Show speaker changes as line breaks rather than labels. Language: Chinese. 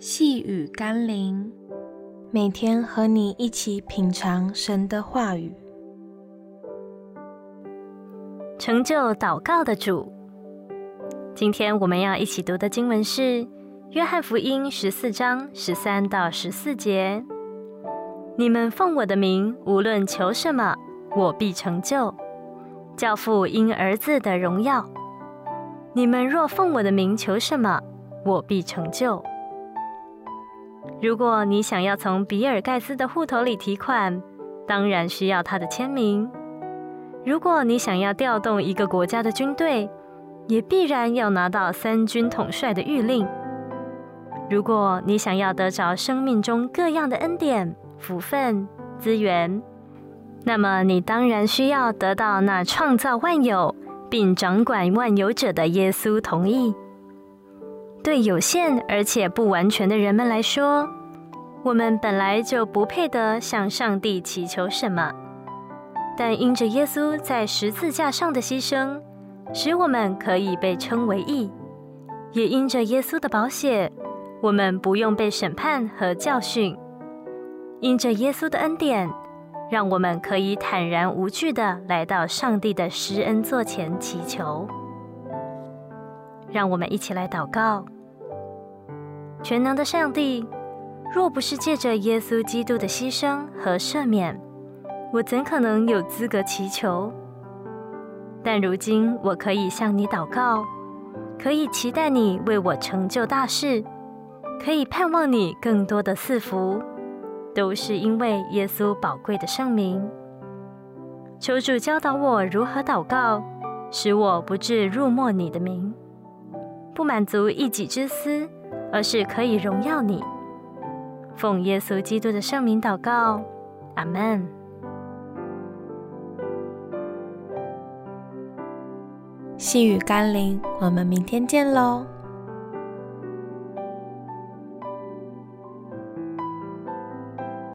细雨甘霖，每天和你一起品尝神的话语，
成就祷告的主。今天我们要一起读的经文是《约翰福音》十四章十三到十四节：“你们奉我的名，无论求什么，我必成就，教父因儿子的荣耀。你们若奉我的名求什么，我必成就。”如果你想要从比尔盖茨的户头里提款，当然需要他的签名。如果你想要调动一个国家的军队，也必然要拿到三军统帅的谕令。如果你想要得着生命中各样的恩典、福分、资源，那么你当然需要得到那创造万有并掌管万有者的耶稣同意。对有限而且不完全的人们来说，我们本来就不配得向上帝祈求什么。但因着耶稣在十字架上的牺牲，使我们可以被称为义；也因着耶稣的宝血，我们不用被审判和教训。因着耶稣的恩典，让我们可以坦然无惧地来到上帝的施恩座前祈求。让我们一起来祷告：全能的上帝，若不是借着耶稣基督的牺牲和赦免，我怎可能有资格祈求？但如今我可以向你祷告，可以期待你为我成就大事，可以盼望你更多的赐福，都是因为耶稣宝贵的圣名。求主教导我如何祷告，使我不致入没你的名。不满足一己之私，而是可以荣耀你。奉耶稣基督的圣名祷告，阿门。
细雨甘霖，我们明天见喽。